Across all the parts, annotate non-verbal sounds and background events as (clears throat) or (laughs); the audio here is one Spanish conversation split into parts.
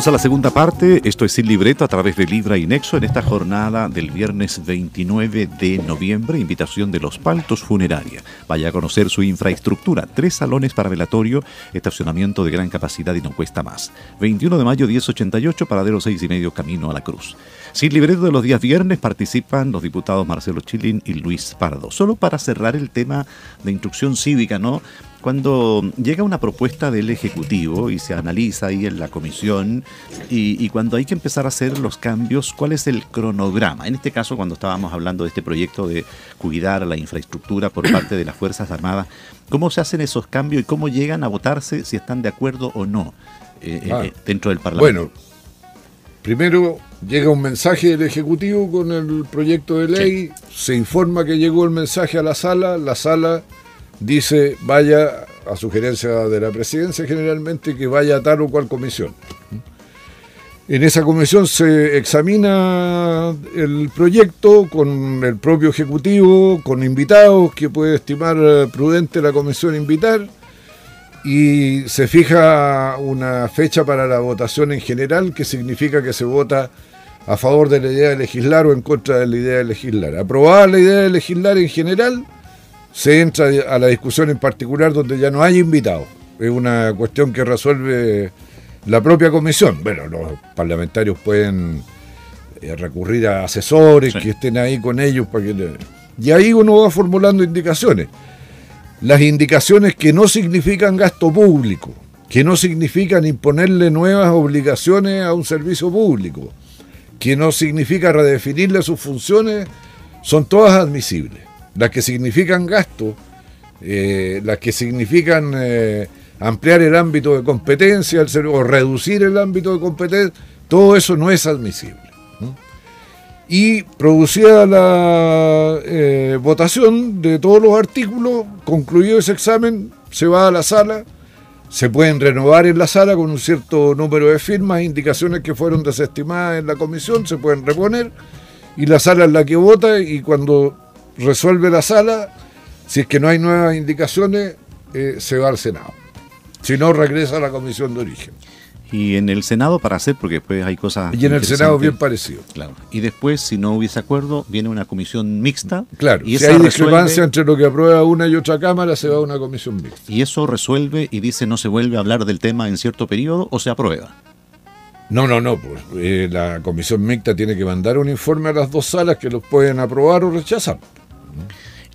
Vamos a la segunda parte. Esto es Sin Libreto a través de Libra y Nexo en esta jornada del viernes 29 de noviembre. Invitación de los Paltos Funeraria. Vaya a conocer su infraestructura. Tres salones para velatorio, estacionamiento de gran capacidad y no cuesta más. 21 de mayo 1088, paradero 6 y medio, camino a la cruz. Sin libreto de los días viernes participan los diputados Marcelo Chilin y Luis Pardo. Solo para cerrar el tema de instrucción cívica, ¿no? Cuando llega una propuesta del Ejecutivo y se analiza ahí en la comisión y, cuando hay que empezar a hacer los cambios, ¿cuál es el cronograma? En este caso, cuando estábamos hablando de este proyecto de cuidar la infraestructura por (coughs) parte de las Fuerzas Armadas, ¿cómo se hacen esos cambios y cómo llegan a votarse si están de acuerdo o no eh, eh, ah. dentro del Parlamento? Bueno, primero llega un mensaje del Ejecutivo con el proyecto de ley, se informa que llegó el mensaje a la sala, la sala dice vaya a sugerencia de la presidencia generalmente que vaya a tal o cual comisión. En esa comisión se examina el proyecto con el propio Ejecutivo, con invitados que puede estimar prudente la comisión invitar y se fija una fecha para la votación en general, que significa que se vota a favor de la idea de legislar o en contra de la idea de legislar. Aprobada la idea de legislar en general, se entra a la discusión en particular donde ya no hay invitados. Es una cuestión que resuelve la propia comisión. Bueno, los parlamentarios pueden eh, recurrir a asesores que estén ahí con ellos para que y ahí uno va formulando indicaciones. Las indicaciones que no significan gasto público, que no significan imponerle nuevas obligaciones a un servicio público, que no significa redefinirle sus funciones, son todas admisibles las que significan gasto, eh, las que significan eh, ampliar el ámbito de competencia o reducir el ámbito de competencia, todo eso no es admisible. Y producida la eh, votación de todos los artículos, concluido ese examen, se va a la sala, se pueden renovar en la sala con un cierto número de firmas, indicaciones que fueron desestimadas en la comisión, se pueden reponer, y la sala es la que vota y cuando resuelve la sala, si es que no hay nuevas indicaciones, eh, se va al Senado. Si no, regresa a la comisión de origen. Y en el Senado para hacer, porque después hay cosas. Y en el Senado bien parecido. Claro. Y después, si no hubiese acuerdo, viene una comisión mixta. Claro. Y si hay discrepancia entre lo que aprueba una y otra Cámara, se va a una comisión mixta. Y eso resuelve y dice no se vuelve a hablar del tema en cierto periodo o se aprueba. No, no, no, pues eh, la comisión mixta tiene que mandar un informe a las dos salas que los pueden aprobar o rechazar.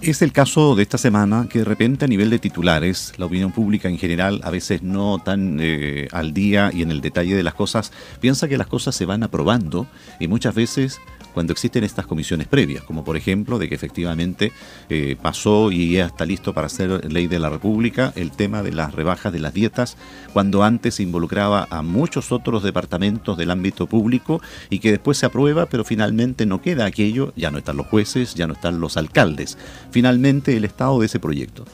Es el caso de esta semana que de repente a nivel de titulares, la opinión pública en general, a veces no tan eh, al día y en el detalle de las cosas, piensa que las cosas se van aprobando y muchas veces cuando existen estas comisiones previas, como por ejemplo de que efectivamente eh, pasó y ya está listo para ser ley de la República el tema de las rebajas de las dietas, cuando antes involucraba a muchos otros departamentos del ámbito público y que después se aprueba, pero finalmente no queda aquello, ya no están los jueces, ya no están los alcaldes, finalmente el estado de ese proyecto.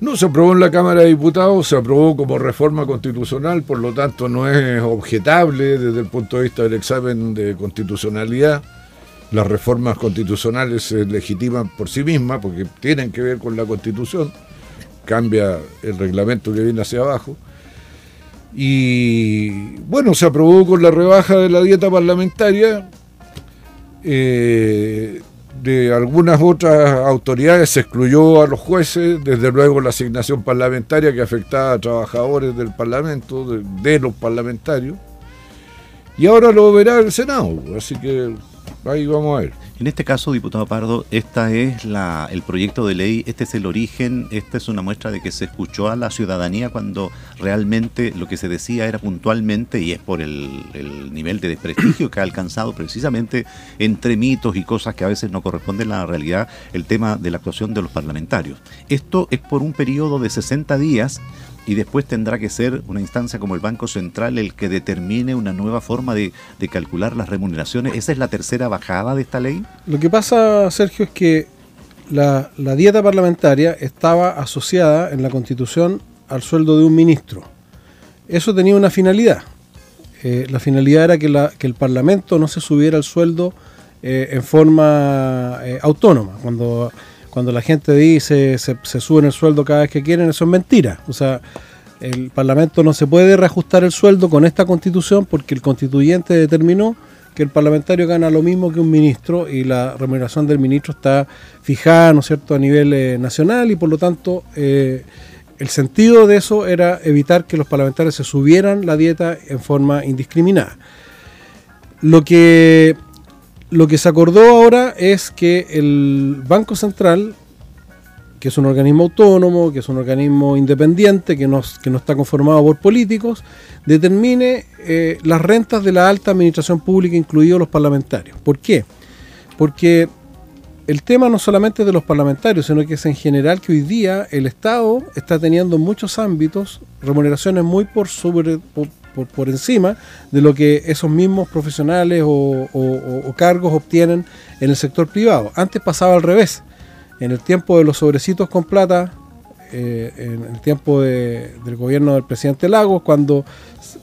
No se aprobó en la Cámara de Diputados, se aprobó como reforma constitucional, por lo tanto no es objetable desde el punto de vista del examen de constitucionalidad. Las reformas constitucionales se legitiman por sí mismas porque tienen que ver con la constitución, cambia el reglamento que viene hacia abajo. Y bueno, se aprobó con la rebaja de la dieta parlamentaria. Eh, de algunas otras autoridades se excluyó a los jueces, desde luego la asignación parlamentaria que afectaba a trabajadores del Parlamento, de, los parlamentarios, y ahora lo verá el Senado, así que ahí vamos a ver. En este caso, diputado Pardo, esta es el proyecto de ley, este es el origen, esta es una muestra de que se escuchó a la ciudadanía cuando realmente lo que se decía era puntualmente, y es por el, nivel de desprestigio que ha alcanzado precisamente entre mitos y cosas que a veces no corresponden a la realidad, el tema de la actuación de los parlamentarios. Esto es por un periodo de 60 días y después tendrá que ser una instancia como el Banco Central el que determine una nueva forma de, calcular las remuneraciones. ¿Esa es la tercera bajada de esta ley? Lo que pasa, Sergio, es que la, dieta parlamentaria estaba asociada en la Constitución al sueldo de un ministro. Eso tenía una finalidad. Eh, la finalidad era que, la, que, el Parlamento no se subiera el sueldo eh, en forma eh, autónoma. Cuando cuando la gente dice se, se suben el sueldo cada vez que quieren, eso es mentira. O sea, el Parlamento no se puede reajustar el sueldo con esta constitución porque el constituyente determinó que el parlamentario gana lo mismo que un ministro y la remuneración del ministro está fijada, ¿no es cierto?, a nivel eh, nacional y por lo tanto eh, el sentido de eso era evitar que los parlamentarios se subieran la dieta en forma indiscriminada. Lo que, lo que se acordó ahora es que el Banco Central que es un organismo autónomo, que es un organismo independiente, que no, está conformado por políticos, determine eh, las rentas de la alta administración pública, incluidos los parlamentarios. ¿Por qué? Porque el tema no solamente es de los parlamentarios, sino que es en general que hoy día el Estado está teniendo en muchos ámbitos remuneraciones muy por sobre encima de lo que esos mismos profesionales o, o cargos obtienen en el sector privado. Antes pasaba al revés en el tiempo de los sobrecitos con plata, eh, en el tiempo del gobierno del presidente Lagos, cuando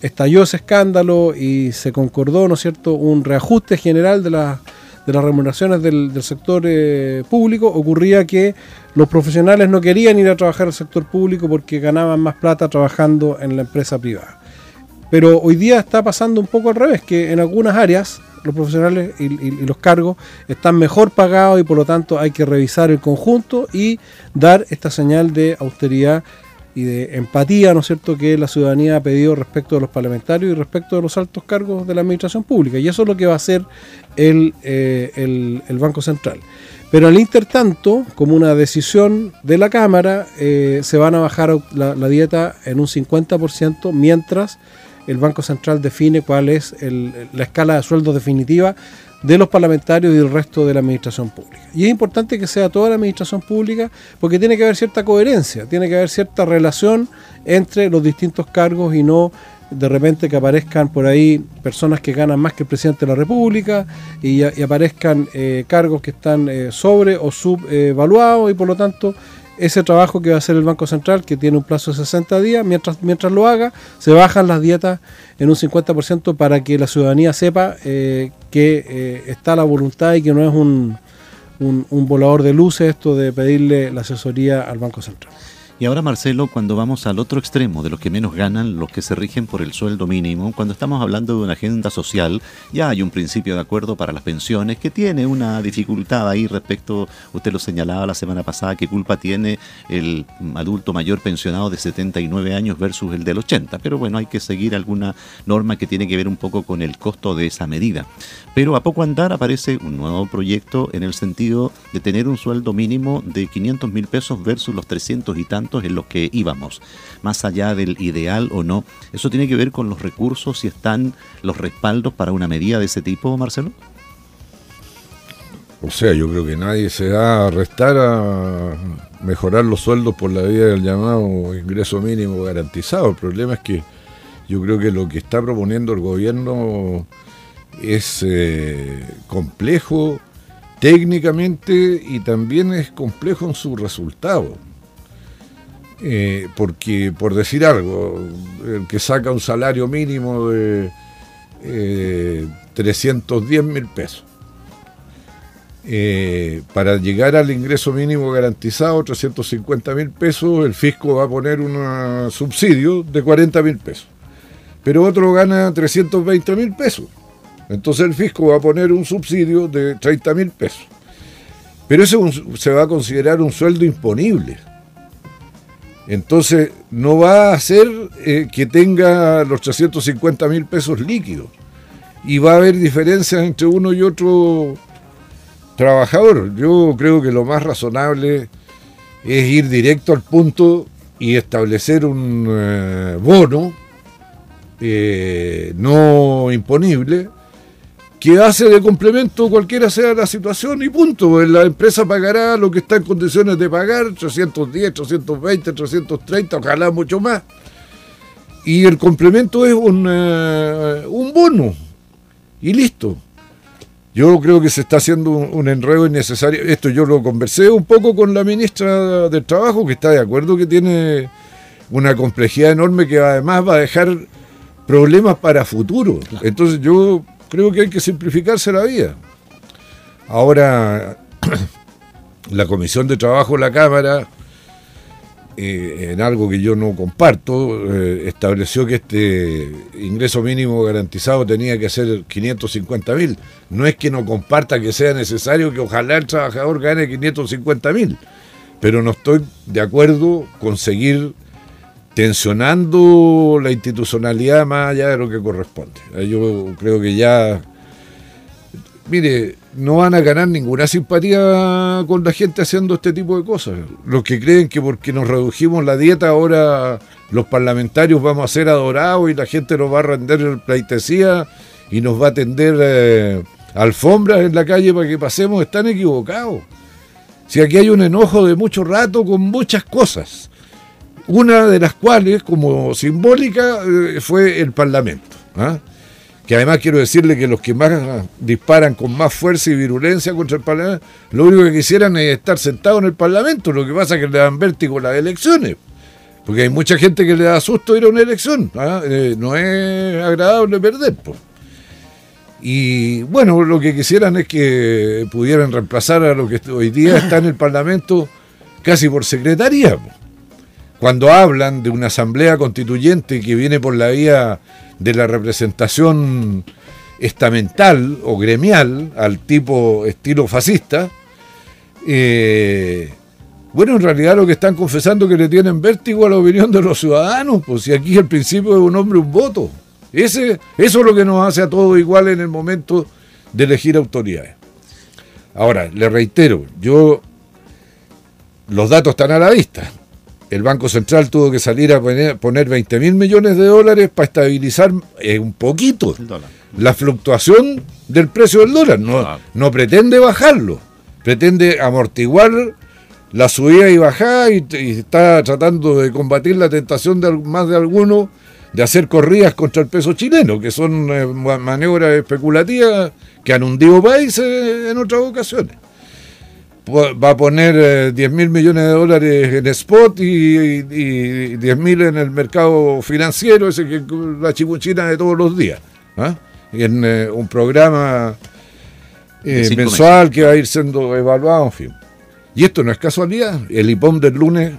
estalló ese escándalo y se concordó, ¿no es cierto?, un reajuste general de, las remuneraciones del, sector eh, público, ocurría que los profesionales no querían ir a trabajar al sector público porque ganaban más plata trabajando en la empresa privada. Pero hoy día está pasando un poco al revés, que en algunas áreas los profesionales y, los cargos están mejor pagados y por lo tanto hay que revisar el conjunto y dar esta señal de austeridad y de empatía, ¿no es cierto?, que la ciudadanía ha pedido respecto de los parlamentarios y respecto de los altos cargos de la administración pública. Y eso es lo que va a hacer el, eh, Banco Central. Pero al intertanto, como una decisión de la Cámara, eh, se van a bajar la dieta en un 50% mientras el Banco Central define cuál es la escala de sueldos definitiva de los parlamentarios y del resto de la administración pública. Y es importante que sea toda la administración pública porque tiene que haber cierta coherencia, tiene que haber cierta relación entre los distintos cargos y no de repente que aparezcan por ahí personas que ganan más que el presidente de la República y, aparezcan eh, cargos que están eh, sobre o subvaluados y por lo tanto ese trabajo que va a hacer el Banco Central, que tiene un plazo de 60 días, mientras, mientras lo haga, se bajan las dietas en un 50% para que la ciudadanía sepa eh, que eh, está la voluntad y que no es un, un, un volador de luces esto de pedirle la asesoría al Banco Central. Y ahora, Marcelo, cuando vamos al otro extremo de los que menos ganan, los que se rigen por el sueldo mínimo, cuando estamos hablando de una agenda social, ya hay un principio de acuerdo para las pensiones que tiene una dificultad ahí respecto, usted lo señalaba la semana pasada, qué culpa tiene el adulto mayor pensionado de 79 años versus el del 80. Pero bueno, hay que seguir alguna norma que tiene que ver un poco con el costo de esa medida. Pero a poco andar aparece un nuevo proyecto en el sentido de tener un sueldo mínimo de 500 mil pesos versus los 300 y tantos en los que íbamos, más allá del ideal o no. ¿Eso tiene que ver con los recursos y están los respaldos para una medida de ese tipo, Marcelo? O sea, yo creo que nadie se va a restar a mejorar los sueldos por la vía del llamado ingreso mínimo garantizado. El problema es que yo creo que lo que está proponiendo el gobierno es eh, complejo técnicamente y también es complejo en su resultado. Eh, porque, por decir algo, el que saca un salario mínimo de 310 eh, mil pesos, eh, para llegar al ingreso mínimo garantizado, 350 mil pesos, el fisco va a poner un subsidio de 40 mil pesos. Pero otro gana 320 mil pesos. Entonces el fisco va a poner un subsidio de 30 mil pesos. Pero eso se va a considerar un sueldo imponible. Entonces, no va a hacer eh, que tenga los 350 mil pesos líquidos. Y va a haber diferencias entre uno y otro trabajador. Yo creo que lo más razonable es ir directo al punto y establecer un eh, bono eh, no imponible que hace de complemento cualquiera sea la situación y punto. La empresa pagará lo que está en condiciones de pagar, 310, 320, 330, ojalá mucho más. Y el complemento es un, eh, un bono. Y listo. Yo creo que se está haciendo un, enredo innecesario. Esto yo lo conversé un poco con la ministra del Trabajo, que está de acuerdo que tiene una complejidad enorme que además va a dejar problemas para futuro. Entonces yo creo que hay que simplificarse la vida. Ahora, (clears throat) la Comisión de Trabajo de la Cámara eh, en algo que yo no comparto, eh, estableció que este ingreso mínimo garantizado tenía que ser 550 mil. No es que no comparta que sea necesario que ojalá el trabajador gane 550 mil, pero no estoy de acuerdo con seguir tensionando la institucionalidad más allá de lo que corresponde. Yo creo que ya mire, no van a ganar ninguna simpatía con la gente haciendo este tipo de cosas. Los que creen que porque nos redujimos la dieta ahora los parlamentarios vamos a ser adorados y la gente nos va a render pleitesía y nos va a tender eh, alfombras en la calle para que pasemos, están equivocados. Si aquí hay un enojo de mucho rato con muchas cosas, una de las cuales, como simbólica, eh, fue el Parlamento. ¿ah? que además quiero decirle que los que más disparan con más fuerza y virulencia contra el Parlamento, lo único que quisieran es estar sentados en el Parlamento, lo que pasa es que le dan vértigo las elecciones, porque hay mucha gente que le da susto ir a una elección, ¿ah? eh, no es agradable perder. Y bueno, lo que quisieran es que pudieran reemplazar a lo que hoy día está en el Parlamento casi por secretaría. Cuando hablan de una asamblea constituyente que viene por la vía de la representación estamental o gremial al tipo estilo fascista, eh, bueno, en realidad lo que están confesando es que le tienen vértigo a la opinión de los ciudadanos, pues si aquí el principio es un hombre, un voto. Ese, eso es lo que nos hace a todos igual en el momento de elegir autoridades. Ahora, le reitero, yo los datos están a la vista el Banco Central tuvo que salir a poner, 20 mil millones de dólares para estabilizar eh, un poquito la fluctuación del precio del dólar. No, no pretende bajarlo, pretende amortiguar la subida y bajada y, está tratando de combatir la tentación de más de alguno de hacer corridas contra el peso chileno, que son eh, maniobras especulativas que han hundido países en otras ocasiones va a poner 10 eh, mil millones de dólares en spot y, 10 mil en el mercado financiero, ese que la chibuchina de todos los días. ¿ah? En eh, un programa eh, mensual que va a ir siendo evaluado, en fin. Y esto no es casualidad. El IPOM del lunes,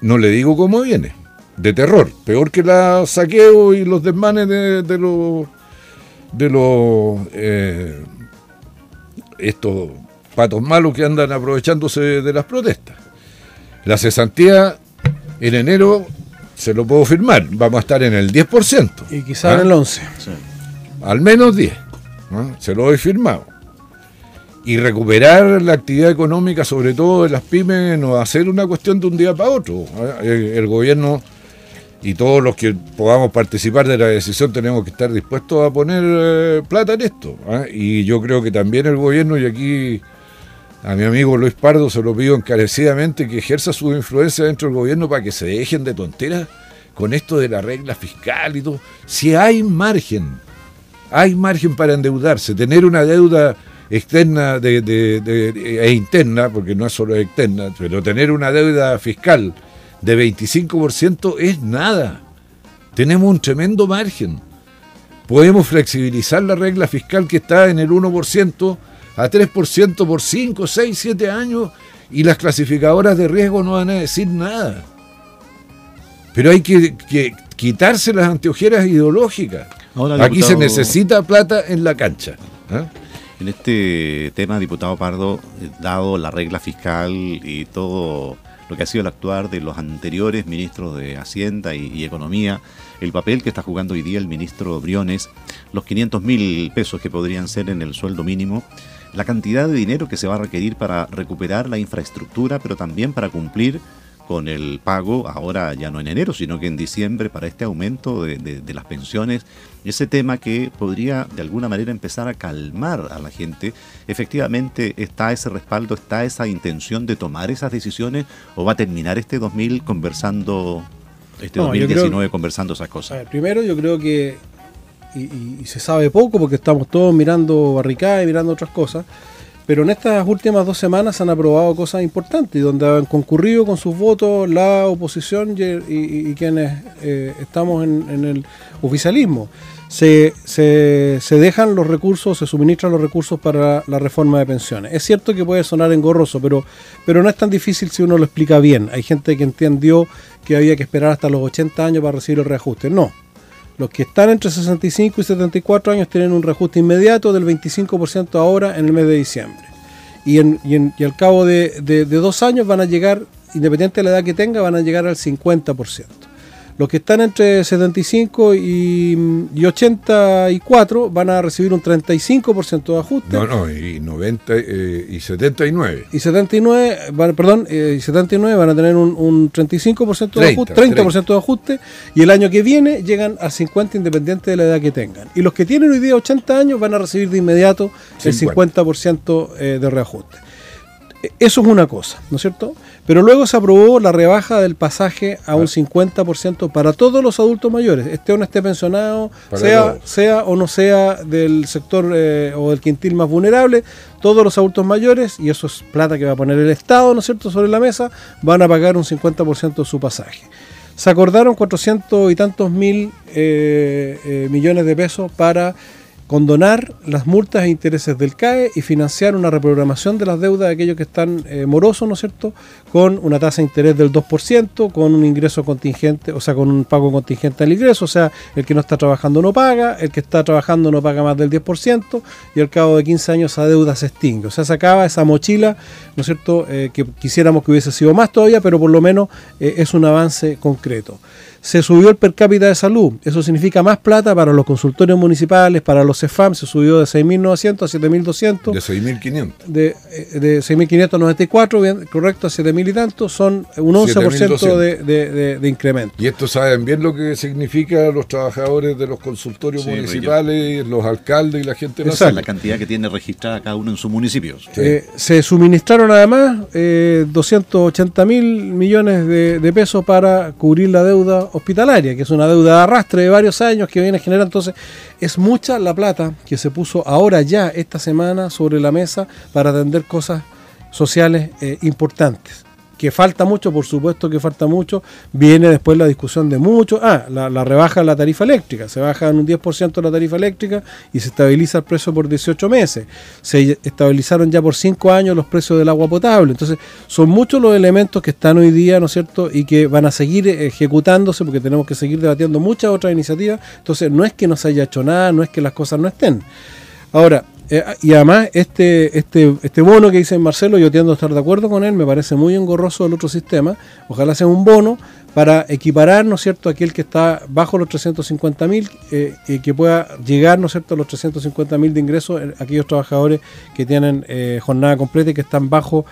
no le digo cómo viene, de terror. Peor que la saqueo y los desmanes de, de los. de los. estos patos malos que andan aprovechándose de las protestas. La cesantía en enero se lo puedo firmar, vamos a estar en el 10%. Y quizás en ¿Ah? el 11%. Al menos 10%. Se lo he firmado. Y recuperar la actividad económica, sobre todo de las pymes, no va a ser una cuestión de un día para otro. El, gobierno y todos los que podamos participar de la decisión tenemos que estar dispuestos a poner eh, plata en esto. Y yo creo que también el gobierno, y aquí a mi amigo Luis Pardo se lo pido encarecidamente que ejerza su influencia dentro del gobierno para que se dejen de tonteras con esto de la regla fiscal y todo. Si hay margen, hay margen para endeudarse, tener una deuda externa e interna, porque no es solo externa, pero tener una deuda fiscal de 25% es nada. Tenemos un tremendo margen. Podemos flexibilizar la regla fiscal que está en el 1% a 3% por 5, 6, 7 años y las clasificadoras de riesgo no van a decir nada. Pero hay que, quitarse las anteojeras ideológicas. Aquí se necesita plata en la cancha. ¿ah? En este tema, diputado Pardo, eh, dado la regla fiscal y todo lo que ha sido el actuar de los anteriores ministros de Hacienda y, y Economía, el papel que está jugando hoy día el ministro Briones, los 500 mil pesos que podrían ser en el sueldo mínimo, la cantidad de dinero que se va a requerir para recuperar la infraestructura, pero también para cumplir con el pago, ahora ya no en enero, sino que en diciembre, para este aumento de, las pensiones, ese tema que podría de alguna manera empezar a calmar a la gente, efectivamente está ese respaldo, está esa intención de tomar esas decisiones o va a terminar este 2000 conversando, este 2019 conversando esas cosas. primero yo creo que y, se sabe poco porque estamos todos mirando barricadas y mirando otras cosas. pero en estas últimas dos semanas han aprobado cosas importantes, donde han concurrido con sus votos la oposición y, quienes eh, estamos en, el oficialismo. Se, se, dejan los recursos, se suministran los recursos para la reforma de pensiones. Es cierto que puede sonar engorroso, pero, pero no es tan difícil si uno lo explica bien. Hay gente que entendió que había que esperar hasta los 80 años para recibir el reajuste. No, los que están entre 65 y 74 años tienen un reajuste inmediato del 25% ahora en el mes de diciembre. Y, al cabo de, de, dos años van a llegar, independiente de la edad que tenga, van a llegar al 50%. Los que están entre 75 y, 84 van a recibir un 35% de ajuste. No, no, y 90 eh, y 79. Y 79, perdón, eh, y 79 van a tener un, 35% de ajuste, 30%, de ajuste, y el año que viene llegan al 50 independiente de la edad que tengan. Y los que tienen hoy día 80 años van a recibir de inmediato el 50% eh, de reajuste. Eso es una cosa, ¿no es cierto? Pero luego se aprobó la rebaja del pasaje a un 50% para todos los adultos mayores, esté o no esté pensionado, sea, sea o no sea del sector eh, o del quintil más vulnerable, todos los adultos mayores, y eso es plata que va a poner el Estado, ¿no es cierto?, sobre la mesa, van a pagar un 50% de su pasaje. Se acordaron 400 y tantos mil eh, eh, millones de pesos para condonar las multas e intereses del CAE y financiar una reprogramación de las deudas de aquellos que están eh, morosos, ¿no es cierto?, con una tasa de interés del 2%, con un ingreso contingente, o sea, con un pago contingente al ingreso, o sea, el que no está trabajando no paga, el que está trabajando no paga más del 10%, y al cabo de 15 años esa deuda se extingue. O sea, se acaba esa mochila, ¿no es cierto?, eh, que quisiéramos que hubiese sido más todavía, pero por lo menos eh, es un avance concreto se subió el per cápita de salud. Eso significa más plata para los consultorios municipales, para los CEFAM, se subió de 6.900 a 7.200. De 6.500. De, eh, de 6.594, bien, correcto, a 7.000 y tanto, son un 11% de, de, de, incremento. Y esto saben bien lo que significa los trabajadores de los consultorios municipales, los alcaldes y la gente nacional. La cantidad que tiene registrada cada uno en sus municipios. Eh, se suministraron además eh, 280 mil millones de pesos para cubrir la deuda hospitalaria, que es una deuda de arrastre de varios años que viene generando. Entonces, es mucha la plata que se puso ahora ya, esta semana, sobre la mesa para atender cosas sociales eh, importantes que falta mucho, por supuesto que falta mucho, viene después la discusión de mucho, ah, la, rebaja de la tarifa eléctrica, se baja en un 10% la tarifa eléctrica y se estabiliza el precio por 18 meses, se estabilizaron ya por 5 años los precios del agua potable, entonces son muchos los elementos que están hoy día, ¿no es cierto?, y que van a seguir ejecutándose porque tenemos que seguir debatiendo muchas otras iniciativas, entonces no es que no se haya hecho nada, no es que las cosas no estén. Ahora, eh, y además, este, este, este bono que dice Marcelo, yo tiendo a estar de acuerdo con él, me parece muy engorroso el otro sistema. Ojalá sea un bono para equiparar, ¿no es cierto?, aquel que está bajo los 350 mil eh, y que pueda llegar, ¿no es cierto?, a los 350 mil de ingresos aquellos trabajadores que tienen eh, jornada completa y que están bajo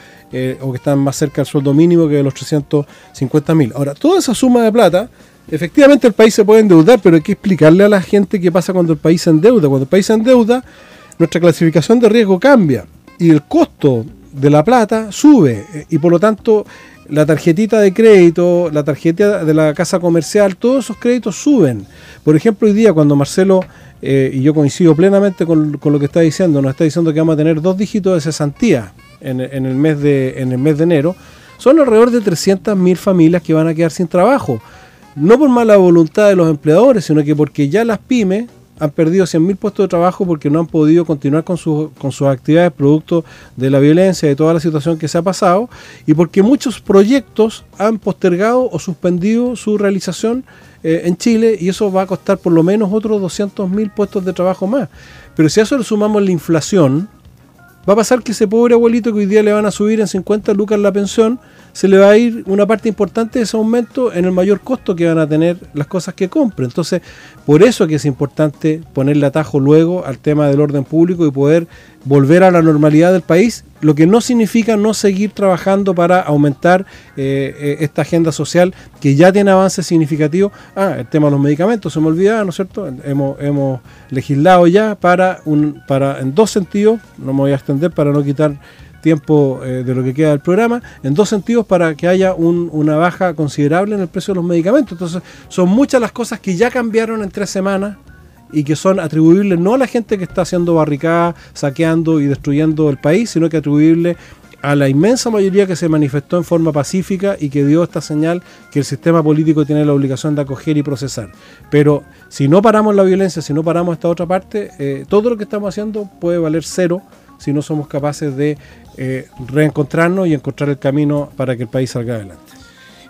o que están más cerca del sueldo mínimo que de los 350 mil. Ahora, toda esa suma de plata Efectivamente el país se puede endeudar, pero hay que explicarle a la gente qué pasa cuando el país se endeuda. Cuando el país se endeuda, nuestra clasificación de riesgo cambia y el costo de la plata sube eh, y por lo tanto la tarjetita de crédito, la tarjeta de la casa comercial, todos esos créditos suben. Por ejemplo, hoy día cuando Marcelo, eh, y yo coincido plenamente con, lo que está diciendo, nos está diciendo que vamos a tener dos dígitos de cesantía en, el, mes de, en el mes de enero, son alrededor de 300.000 familias que van a quedar sin trabajo. No por mala voluntad de los empleadores, sino que porque ya las pymes han perdido 100.000 puestos de trabajo porque no han podido continuar con, con sus actividades producto de la violencia, de toda la situación que se ha pasado, y porque muchos proyectos han postergado o suspendido su realización eh, en Chile, y eso va a costar por lo menos otros 200.000 puestos de trabajo más. Pero si a eso le sumamos la inflación, va a pasar que ese pobre abuelito que hoy día le van a subir en 50 lucas la pensión, se le va a ir una parte importante de ese aumento en el mayor costo que van a tener las cosas que compre. Entonces, por eso que es importante ponerle atajo luego al tema del orden público y poder volver a la normalidad del país, lo que no significa no seguir trabajando para aumentar eh, eh, esta agenda social que ya tiene avances significativos. Ah, el tema de los medicamentos, se me olvidaba, ¿no es cierto? Hemos, hemos legislado ya para, un, para, en dos sentidos, no me voy a extender para no quitar tiempo eh, de lo que queda del programa, en dos sentidos para que haya una baja considerable en el precio de los medicamentos. Entonces, son muchas las cosas que ya cambiaron en tres semanas y que son atribuibles no a la gente que está haciendo barricadas, saqueando y destruyendo el país, sino que atribuibles a la inmensa mayoría que se manifestó en forma pacífica y que dio esta señal que el sistema político tiene la obligación de acoger y procesar. Pero si no paramos la violencia, si no paramos esta otra parte, eh, todo lo que estamos haciendo puede valer cero si no somos capaces de eh, reencontrarnos y encontrar el camino para que el país salga adelante.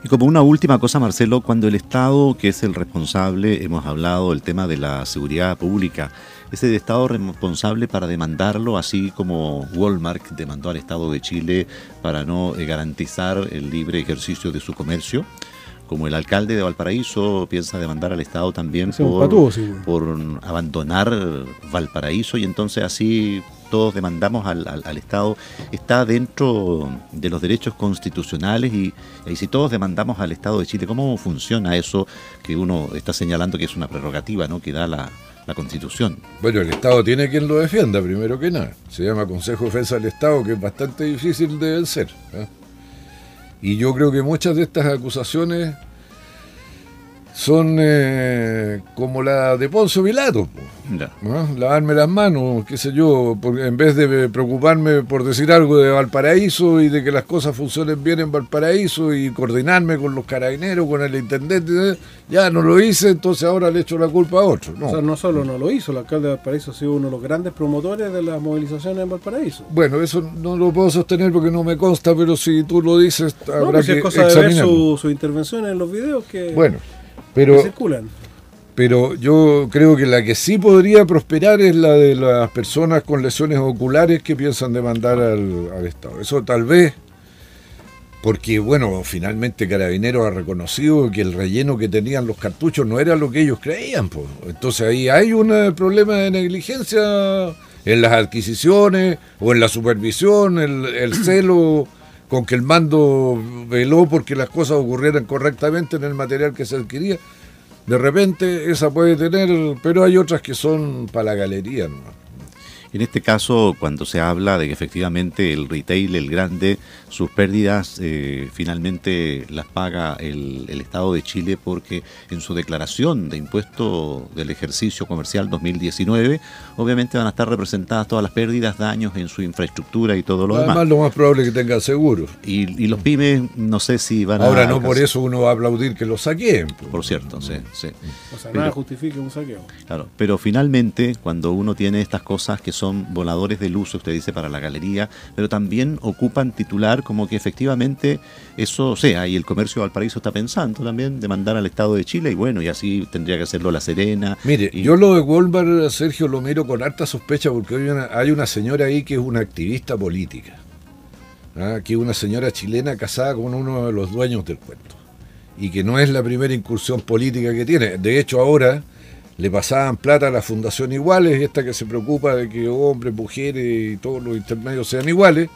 Y como una última cosa, Marcelo, cuando el Estado, que es el responsable, hemos hablado del tema de la seguridad pública, es el Estado responsable para demandarlo, así como Walmart demandó al Estado de Chile para no eh, garantizar el libre ejercicio de su comercio como el alcalde de Valparaíso piensa demandar al Estado también por, por, abandonar Valparaíso y entonces así todos demandamos al, Estado, está dentro de los derechos constitucionales y, si todos demandamos al Estado de Chile, ¿cómo funciona eso que uno está señalando que es una prerrogativa ¿no? que da la, Constitución? Bueno, el Estado tiene quien lo defienda, primero que nada. Se llama Consejo de Defensa del Estado, que es bastante difícil de vencer. ¿eh? Y yo creo que muchas de estas acusaciones son eh, como la de Poncio Pilato. Lavarme las manos, qué sé yo, en vez de preocuparme por decir algo de Valparaíso y de que las cosas funcionen bien en Valparaíso y coordinarme con los carabineros, con el intendente, ya no lo hice, entonces ahora le echo la culpa a otro. No. O sea, no solo no lo hizo, el alcalde de Valparaíso ha sido uno de los grandes promotores de las movilizaciones en Valparaíso. Bueno, eso no lo puedo sostener porque no me consta, pero si tú lo dices, habrá no, pues que es cosa de ver su, su intervención en los videos que... Bueno. Pero, pero yo creo que la que sí podría prosperar es la de las personas con lesiones oculares que piensan demandar al, Estado. Eso tal vez, porque bueno, finalmente Carabineros ha reconocido que el relleno que tenían los cartuchos no era lo que ellos creían. Pues. Entonces ahí hay un problema de negligencia en las adquisiciones o en la supervisión, el, el celo con que el mando veló porque las cosas ocurrieran correctamente en el material que se adquiría. De repente esa puede tener, pero hay otras que son para la galería. ¿no? En este caso, cuando se habla de que efectivamente el retail, el grande, sus pérdidas eh, finalmente las paga el, Estado de Chile porque en su declaración de impuesto del ejercicio comercial 2019, obviamente van a estar representadas todas las pérdidas, daños en su infraestructura y todo lo demás. Además, lo más probable es que tengan seguro. Y, los pymes, no sé si van a... Ahora no por eso uno va a aplaudir que lo saquen. Por cierto, sí, sí. O sea, nada justifica un saqueo. Claro, pero finalmente, cuando uno tiene estas cosas que son voladores de luz, usted dice, para la galería, pero también ocupan titular como que efectivamente eso sea, y el comercio de Valparaíso está pensando también demandar al Estado de Chile, y bueno, y así tendría que hacerlo La Serena. Mire, yo lo de Walmart, Sergio, lo miro con harta sospecha porque hay una, hay una señora ahí que es una activista política, ¿ah? que es una señora chilena casada con uno de los dueños del puerto, y que no es la primera incursión política que tiene. De hecho, ahora le pasaban plata a la fundación iguales, esta que se preocupa de que hombres, mujeres y todos los intermedios sean iguales,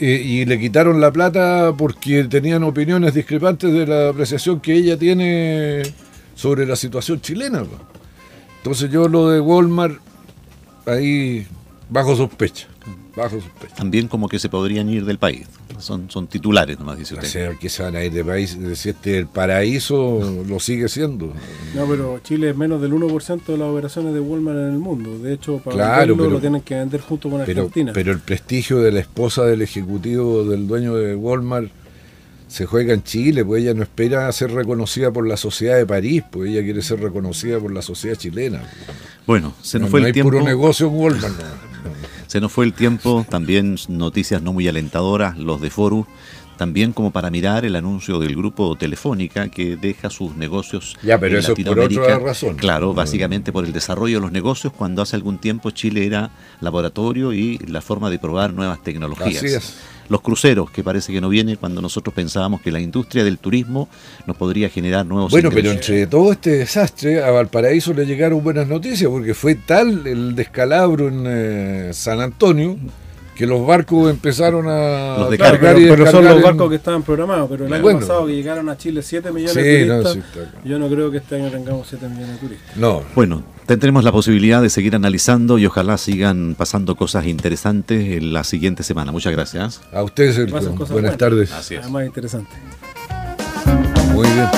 eh, y le quitaron la plata porque tenían opiniones discrepantes de la apreciación que ella tiene sobre la situación chilena. Entonces yo lo de Walmart, ahí bajo sospecha. Bajo sospecha. También como que se podrían ir del país son, son titulares nomás, dice usted. O sea, que se van a ir de país, si este el paraíso lo sigue siendo. No, pero Chile es menos del 1% de las operaciones de Walmart en el mundo. De hecho, para claro, lo tienen que vender junto con pero, Argentina. Pero el prestigio de la esposa del ejecutivo, del dueño de Walmart, se juega en Chile, pues ella no espera ser reconocida por la sociedad de París, pues ella quiere ser reconocida por la sociedad chilena. Bueno, se nos fue el tiempo. puro negocio en Walmart. (laughs) Se nos fue el tiempo, también noticias no muy alentadoras, los de Forus, también como para mirar el anuncio del grupo Telefónica que deja sus negocios ya, pero eso Es por otra razón. Claro, básicamente por el desarrollo de los negocios cuando hace algún tiempo Chile era laboratorio y la forma de probar nuevas tecnologías. Así es los cruceros, que parece que no viene cuando nosotros pensábamos que la industria del turismo nos podría generar nuevos Bueno, pero entre todo este desastre, a Valparaíso le llegaron buenas noticias, porque fue tal el descalabro en eh, San Antonio que los barcos empezaron a los cargar pero, son los barcos que estaban programados pero el año pasado que llegaron a Chile 7 millones de turistas yo no creo que este año tengamos 7 millones de turistas. No. Bueno tendremos la posibilidad de seguir analizando y ojalá sigan pasando cosas interesantes en la siguiente semana. Muchas gracias. A ustedes buenas, tardes. Así más interesante. Muy bien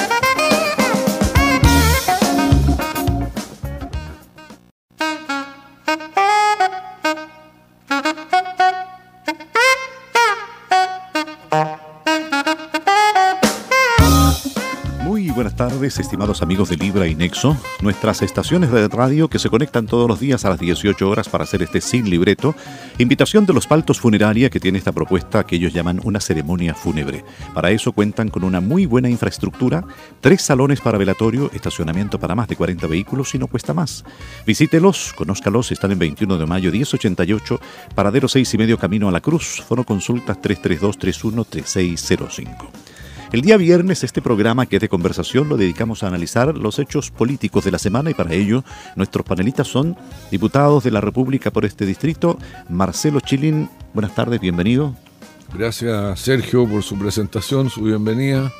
estimados amigos de Libra y Nexo, nuestras estaciones de radio que se conectan todos los días a las 18 horas para hacer este sin libreto. Invitación de los Paltos Funeraria que tiene esta propuesta que ellos llaman una ceremonia fúnebre. Para eso cuentan con una muy buena infraestructura, tres salones para velatorio, estacionamiento para más de 40 vehículos y no cuesta más. Visítelos, conózcalos, están en 21 de mayo 1088, paradero 6 y medio camino a la Cruz, foro consultas 332 31 3605. El día viernes este programa que es de conversación lo dedicamos a analizar los hechos políticos de la semana y para ello nuestros panelistas son diputados de la República por este distrito, Marcelo Chilin, buenas tardes, bienvenido. Gracias Sergio por su presentación, su bienvenida.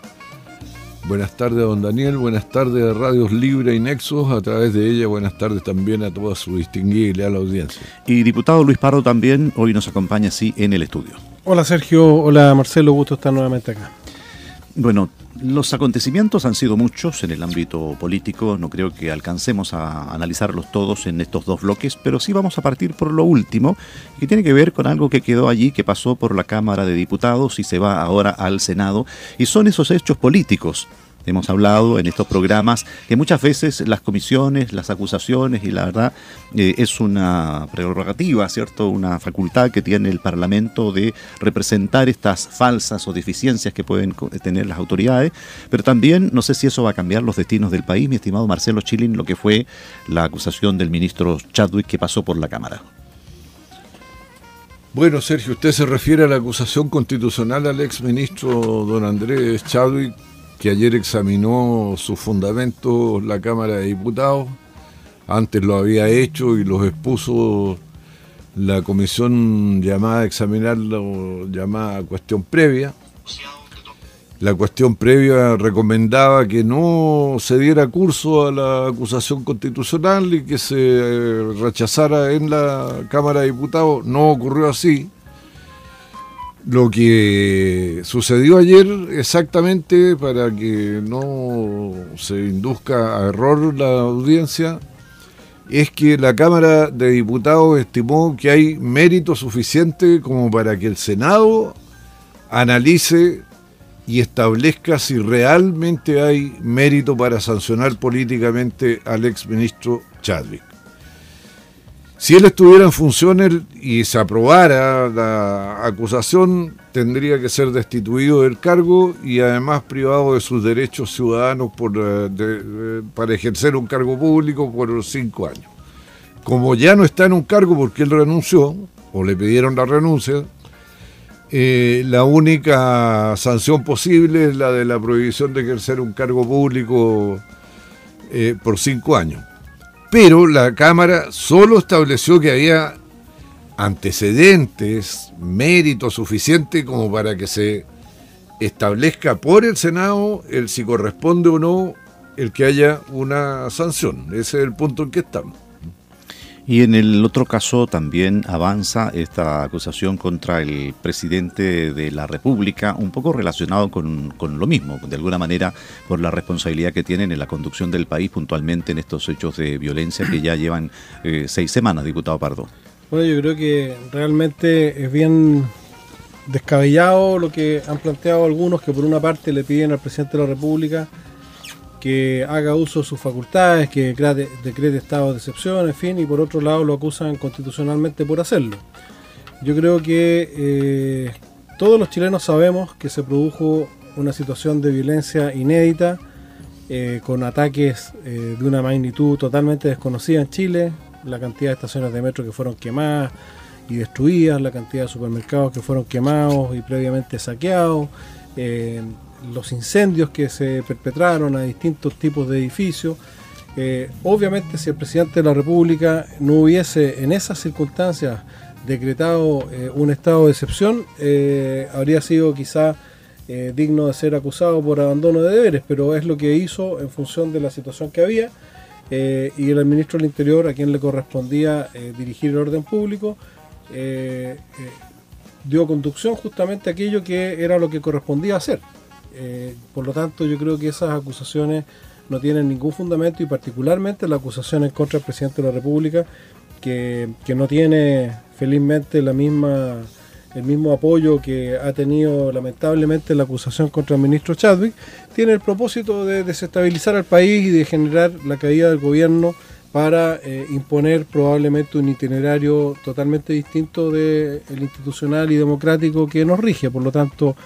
Buenas tardes a don Daniel, buenas tardes a Radios Libre y Nexos, a través de ella buenas tardes también a toda su distinguida y leal audiencia. Y diputado Luis Pardo también hoy nos acompaña así en el estudio. Hola Sergio, hola Marcelo, gusto estar nuevamente acá. Bueno, los acontecimientos han sido muchos en el ámbito político, no creo que alcancemos a analizarlos todos en estos dos bloques, pero sí vamos a partir por lo último, que tiene que ver con algo que quedó allí, que pasó por la Cámara de Diputados y se va ahora al Senado, y son esos hechos políticos Hemos hablado en estos programas que muchas veces las comisiones, las acusaciones, y la verdad eh, es una prerrogativa, ¿cierto? Una facultad que tiene el Parlamento de representar estas falsas o deficiencias que pueden tener las autoridades, pero también no sé si eso va a cambiar los destinos del país, mi estimado Marcelo Chilin, lo que fue la acusación del ministro Chadwick que pasó por la Cámara. Bueno, Sergio, usted se refiere a la acusación constitucional al ex ministro don Andrés Chadwick que ayer examinó sus fundamentos la Cámara de Diputados. Antes lo había hecho y los expuso la comisión llamada a examinarlo, llamada cuestión previa. La cuestión previa recomendaba que no se diera curso a la acusación constitucional y que se rechazara en la Cámara de Diputados. No ocurrió así. Lo que sucedió ayer exactamente para que no se induzca a error la audiencia es que la Cámara de Diputados estimó que hay mérito suficiente como para que el Senado analice y establezca si realmente hay mérito para sancionar políticamente al exministro Chadwick. Si él estuviera en funciones y se aprobara la acusación, tendría que ser destituido del cargo y además privado de sus derechos ciudadanos por, eh, para ejercer un cargo público por cinco años. Como ya no está en un cargo porque él renunció, o le pidieron la renuncia, eh, la única sanción posible es la de la prohibición de ejercer un cargo público eh, por cinco años pero la Cámara solo estableció que había antecedentes, mérito suficiente como para que se establezca por el Senado el si corresponde o no el que haya una sanción. Ese es el punto en que estamos. Y en el otro caso también avanza esta acusación contra el presidente de la República, un poco relacionado con, lo mismo, de alguna manera por la responsabilidad que tienen en la conducción del país puntualmente en estos hechos de violencia que ya llevan eh, seis semanas, diputado Pardo. Bueno, yo creo que realmente es bien descabellado lo que han planteado algunos que por una parte le piden al presidente de la República que haga uso de sus facultades, que decrete, estado de excepción, en fin, y por otro lado lo acusan constitucionalmente por hacerlo. Yo creo que eh, todos los chilenos sabemos que se produjo una situación de violencia inédita, eh, con ataques eh, de una magnitud totalmente desconocida en Chile, la cantidad de estaciones de metro que fueron quemadas y destruidas, la cantidad de supermercados que fueron quemados y previamente saqueados, los incendios que se perpetraron a distintos tipos de edificios. Eh, obviamente si el presidente de la República no hubiese en esas circunstancias decretado eh, un estado de excepción, eh, habría sido quizá digno de ser acusado por abandono de deberes, pero es lo que hizo en función de la situación que había y el ministro del Interior, a quien le correspondía dirigir el orden público, dio conducción justamente a aquello que era lo que correspondía hacer. Eh, por lo tanto, yo creo que esas acusaciones no tienen ningún fundamento y particularmente la acusación en contra del presidente de la República, que, no tiene felizmente la misma el mismo apoyo que ha tenido lamentablemente la acusación contra el ministro Chadwick, tiene el propósito de desestabilizar al país y de generar la caída del gobierno para eh, imponer probablemente un itinerario totalmente distinto del institucional y democrático que nos rige. Por lo tanto,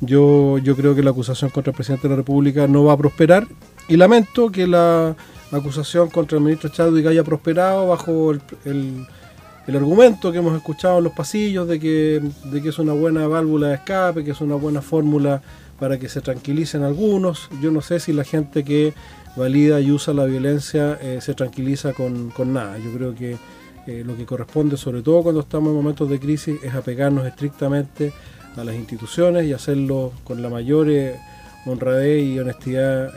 yo, yo creo que la acusación contra el presidente de la República no va a prosperar y lamento que la acusación contra el ministro Chadwick haya prosperado bajo el, el, argumento que hemos escuchado en los pasillos de que, de que es una buena válvula de escape, que es una buena fórmula para que se tranquilicen algunos. Yo no sé si la gente que valida y usa la violencia eh, se tranquiliza con, nada. Yo creo que eh, lo que corresponde, sobre todo cuando estamos en momentos de crisis, es apegarnos estrictamente a las instituciones y hacerlo con la mayor eh, honradez y honestidad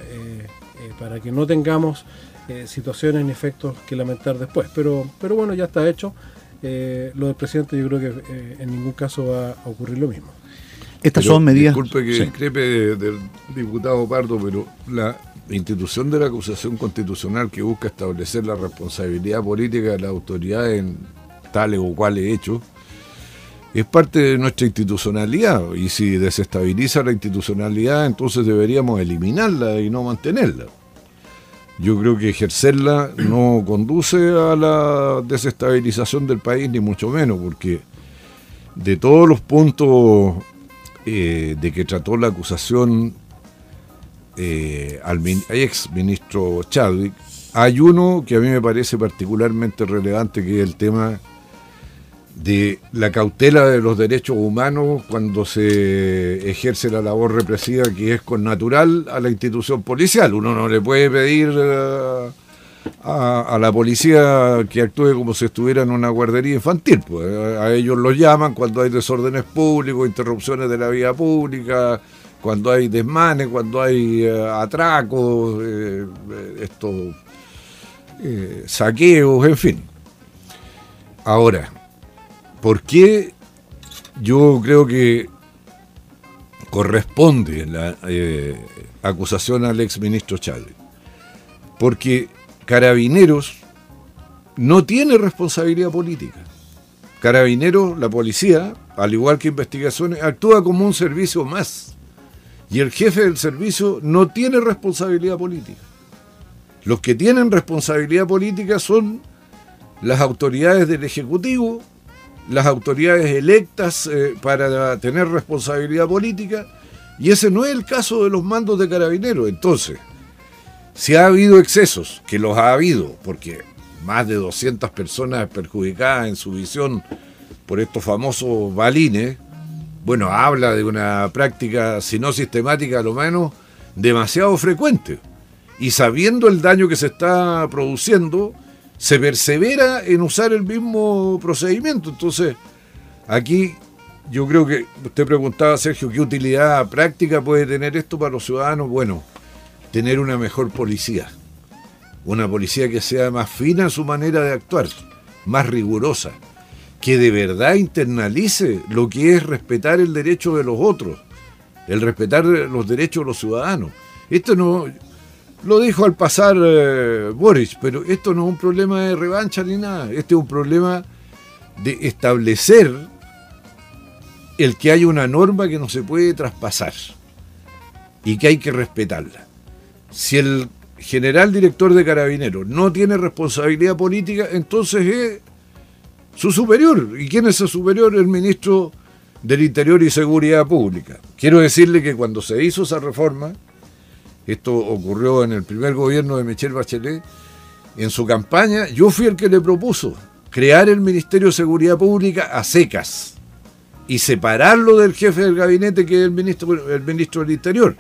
para que no tengamos situaciones ni efectos que lamentar después. Pero, pero bueno, ya está hecho. lo del presidente yo creo que en ningún caso va a ocurrir lo mismo. Estas son medidas. Disculpe que discrepe del diputado Pardo, pero la institución de la acusación constitucional que busca establecer la responsabilidad política de la autoridad en tales o cuales hechos es parte de nuestra institucionalidad y si desestabiliza la institucionalidad entonces deberíamos eliminarla y no mantenerla. Yo creo que ejercerla no conduce a la desestabilización del país ni mucho menos porque de todos los puntos eh, de que trató la acusación eh, al ex ministro Chadwick, hay uno que a mí me parece particularmente relevante, que es el tema de la cautela de los derechos humanos cuando se ejerce la labor represiva que es con natural a la institución policial. Uno no le puede pedir eh, a, la policía que actúe como si estuviera en una guardería infantil. Pues. A ellos los llaman cuando hay desórdenes públicos, interrupciones de la vía pública, cuando hay desmanes, cuando hay eh, atracos, eh, estos eh, saqueos, en fin. Ahora, ¿por qué yo creo que corresponde la acusación al ex ministro Chávez? Porque Carabineros no tiene responsabilidad política. Carabineros, la policía, al igual que investigaciones, actúa como un servicio más. Y el jefe del servicio no tiene responsabilidad política. Los que tienen responsabilidad política son las autoridades del Ejecutivo, las autoridades electas eh, para tener responsabilidad política, y ese no es el caso de los mandos de carabineros. Entonces, si ha habido excesos, que los ha habido, porque más de 200 personas perjudicadas en su visión por estos famosos balines, bueno, habla de una práctica, si no sistemática, a lo menos demasiado frecuente. Y sabiendo el daño que se está produciendo, se persevera en usar el mismo procedimiento. Entonces, aquí yo creo que usted preguntaba, Sergio, ¿qué utilidad práctica puede tener esto para los ciudadanos? Bueno, tener una mejor policía. Una policía que sea más fina en su manera de actuar, más rigurosa que de verdad internalice lo que es respetar el derecho de los otros, el respetar los derechos de los ciudadanos. Esto no, lo dijo al pasar eh, Boris, pero esto no es un problema de revancha ni nada, este es un problema de establecer el que hay una norma que no se puede traspasar y que hay que respetarla. Si el general director de carabineros no tiene responsabilidad política, entonces es su superior. ¿Y quién es su superior? El ministro del Interior y Seguridad Pública. Quiero decirle que cuando se hizo esa reforma, esto ocurrió en el primer gobierno de Michelle Bachelet, en su campaña yo fui el que le propuso crear el Ministerio de Seguridad Pública a secas y separarlo del jefe del gabinete que es el ministro, el ministro del Interior,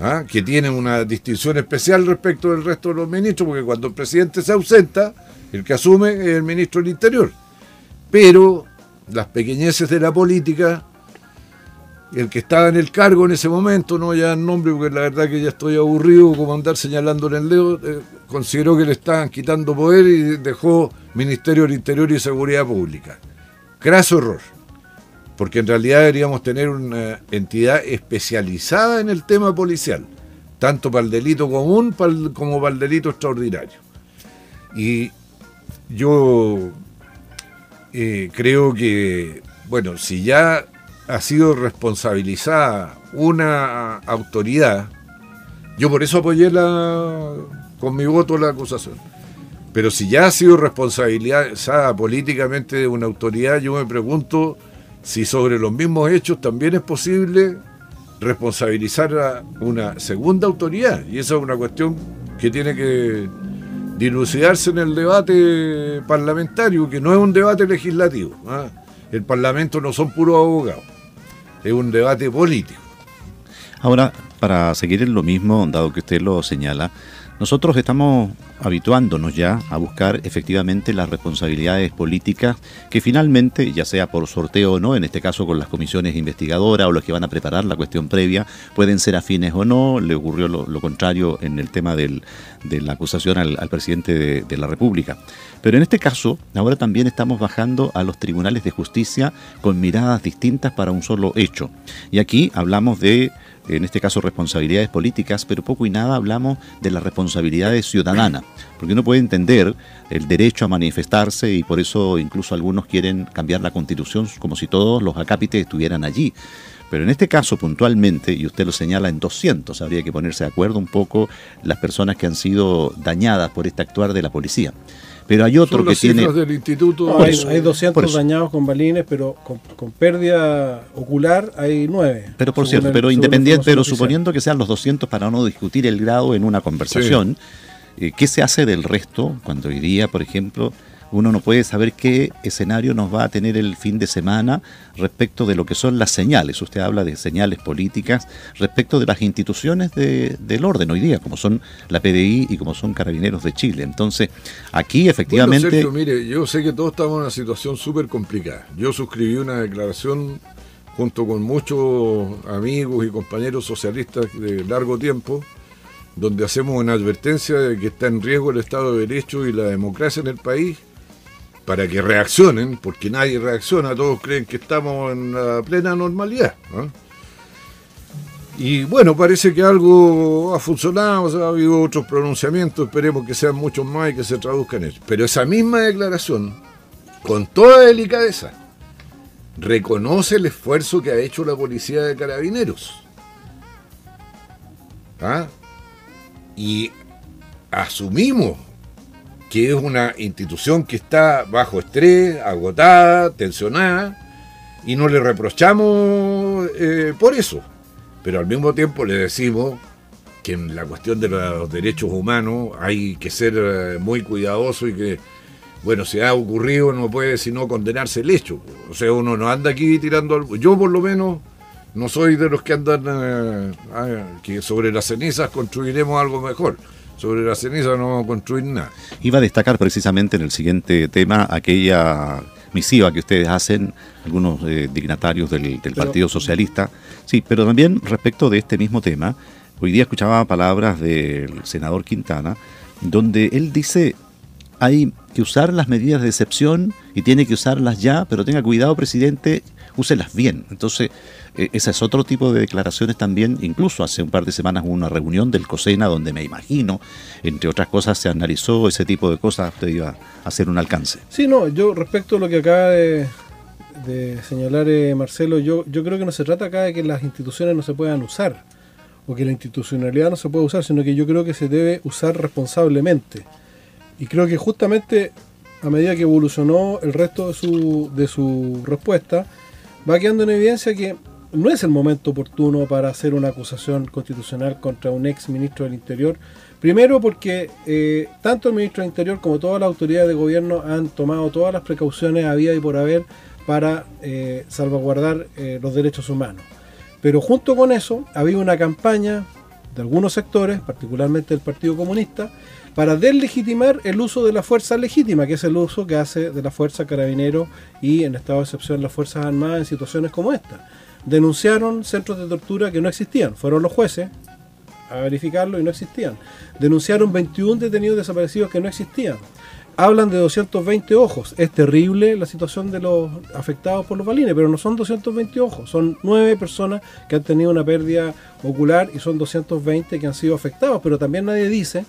¿ah? que tiene una distinción especial respecto del resto de los ministros, porque cuando el presidente se ausenta, el que asume es el ministro del Interior pero las pequeñeces de la política, el que estaba en el cargo en ese momento, no ya el nombre, porque la verdad que ya estoy aburrido como andar señalándole el dedo, eh, consideró que le estaban quitando poder y dejó Ministerio del Interior y Seguridad Pública. Craso error, porque en realidad deberíamos tener una entidad especializada en el tema policial, tanto para el delito común como para el delito extraordinario. Y yo eh, creo que Bueno, si ya ha sido responsabilizada una autoridad, yo por eso apoyé la, con mi voto la acusación. Pero si ya ha sido responsabilizada políticamente de una autoridad, yo me pregunto si sobre los mismos hechos también es posible responsabilizar a una segunda autoridad. Y esa es una cuestión que tiene que dilucidarse en el debate parlamentario, que no es un debate legislativo. ¿ah? El Parlamento no son puros abogados, es un debate político. Ahora, para seguir en lo mismo, dado que usted lo señala, nosotros estamos habituándonos ya a buscar efectivamente las responsabilidades políticas que finalmente, ya sea por sorteo o no, en este caso con las comisiones investigadoras o los que van a preparar la cuestión previa, pueden ser afines o no. Le ocurrió lo, contrario en el tema de la acusación al, presidente de, la República. Pero en este caso, ahora también estamos bajando a los tribunales de justicia con miradas distintas para un solo hecho. Y aquí hablamos de en este caso responsabilidades políticas, pero poco y nada hablamos de las responsabilidades ciudadanas, porque uno puede entender el derecho a manifestarse y por eso incluso algunos quieren cambiar la constitución como si todos los acápites estuvieran allí. Pero en este caso puntualmente, y usted lo señala en 200, habría que ponerse de acuerdo un poco las personas que han sido dañadas por este actuar de la policía. Pero hay otro que tiene. Del instituto. hay, 200 dañados con balines, pero con, pérdida ocular hay 9. Pero por cierto, pero independiente, pero suponiendo que sean los 200 para no discutir el grado en una conversación, eh, ¿qué se hace del resto cuando hoy día, por ejemplo, uno no puede saber qué escenario nos va a tener el fin de semana respecto de lo que son las señales. Usted habla de señales políticas respecto de las instituciones del orden hoy día, como son la PDI y como son Carabineros de Chile. Entonces, aquí efectivamente... Bueno, Sergio, mire, yo sé que todos estamos en una situación súper complicada. Yo suscribí una declaración junto con muchos amigos y compañeros socialistas de largo tiempo, donde hacemos una advertencia de que está en riesgo el Estado de Derecho y la democracia en el país para que reaccionen, porque nadie reacciona, todos creen que estamos en la plena normalidad. Y bueno, parece que algo ha funcionado, ha habido otros pronunciamientos, esperemos que sean muchos más y que se traduzcan en eso. Pero esa misma declaración, con toda delicadeza, reconoce el esfuerzo que ha hecho la policía de carabineros. ¿Ah? Y asumimos que es una institución que está bajo estrés, agotada, tensionada, y no le reprochamos eh, por eso. Pero al mismo tiempo le decimos que en la cuestión de los derechos humanos hay que ser eh, muy cuidadoso y que, bueno, si ha ocurrido no puede sino condenarse el hecho. O sea, uno no anda aquí tirando... Yo por lo menos no soy de los que andan eh, que sobre las cenizas construiremos algo mejor sobre la ceniza no vamos a construir nada. Iba a destacar precisamente en el siguiente tema aquella misiva que ustedes hacen, algunos eh, dignatarios del, Partido Socialista. Sí, pero también respecto de este mismo tema, hoy día escuchaba palabras del senador Quintana, donde él dice hay que usar las medidas de excepción y tiene que usarlas ya, pero tenga cuidado, presidente, úselas bien. Entonces, ese es otro tipo de declaraciones también. Incluso hace un par de semanas hubo una reunión del COSENA donde me imagino, entre otras cosas, se analizó ese tipo de cosas. Usted iba a hacer un alcance. Sí, no, yo respecto a lo que acaba de, señalar eh, Marcelo, yo, yo creo que no se trata acá de que las instituciones no se puedan usar o que la institucionalidad no se pueda usar, sino que yo creo que se debe usar responsablemente. Y creo que justamente a medida que evolucionó el resto de su, de su respuesta, va quedando en evidencia que no es el momento oportuno para hacer una acusación constitucional contra un ex ministro del Interior. Primero porque eh, tanto el ministro del Interior como todas las autoridades de gobierno han tomado todas las precauciones había y por haber para eh, salvaguardar eh, los derechos humanos. Pero junto con eso había una campaña de algunos sectores, particularmente del Partido Comunista, para deslegitimar el uso de la fuerza legítima, que es el uso que hace de la fuerza carabinero y en estado de excepción las Fuerzas Armadas en situaciones como esta denunciaron centros de tortura que no existían. Fueron los jueces a verificarlo y no existían. Denunciaron 21 detenidos desaparecidos que no existían. Hablan de 220 ojos. Es terrible la situación de los afectados por los balines, pero no son 220 ojos. Son 9 personas que han tenido una pérdida ocular y son 220 que han sido afectados. Pero también nadie dice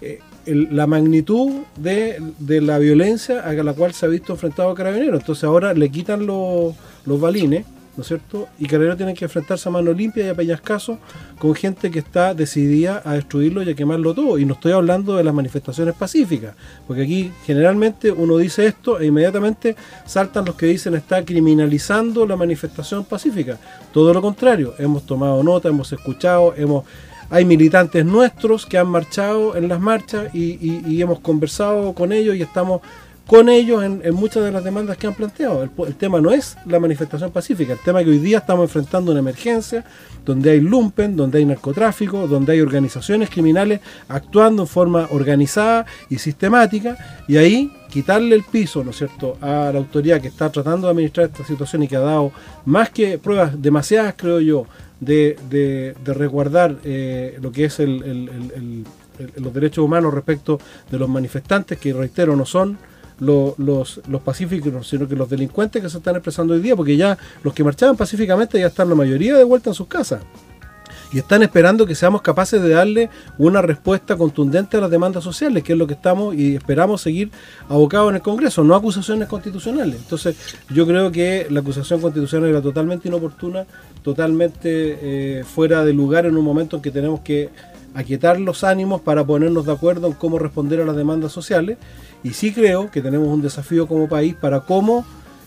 eh, la magnitud de, la violencia a la cual se ha visto enfrentado a Carabineros. Entonces ahora le quitan los balines ¿no es cierto? Y Carabineros tienen que enfrentarse a mano limpia y a peñascaso con gente que está decidida a destruirlo y a quemarlo todo. Y no estoy hablando de las manifestaciones pacíficas, porque aquí generalmente uno dice esto e inmediatamente saltan los que dicen está criminalizando la manifestación pacífica. Todo lo contrario, hemos tomado nota, hemos escuchado, hemos hay militantes nuestros que han marchado en las marchas y hemos conversado con ellos y estamos con ellos en, muchas de las demandas que han planteado. El, tema no es la manifestación pacífica, el tema es que hoy día estamos enfrentando una emergencia donde hay lumpen, donde hay narcotráfico, donde hay organizaciones criminales actuando en forma organizada y sistemática, y ahí quitarle el piso, ¿no es cierto?, a la autoridad que está tratando de administrar esta situación y que ha dado más que pruebas demasiadas, creo yo, de, resguardar eh, lo que es los derechos humanos respecto de los manifestantes, que reitero, no son los, pacíficos, sino que los delincuentes que se están expresando hoy día, porque ya los que marchaban pacíficamente ya están la mayoría de vuelta en sus casas. Y están esperando que seamos capaces de darle una respuesta contundente a las demandas sociales, que es lo que estamos y esperamos seguir abocados en el Congreso, no acusaciones constitucionales. Entonces, yo creo que la acusación constitucional era totalmente inoportuna, totalmente eh, fuera de lugar en un momento en que tenemos que aquietar los ánimos para ponernos de acuerdo en cómo responder a las demandas sociales y sí creo que tenemos un desafío como país para cómo,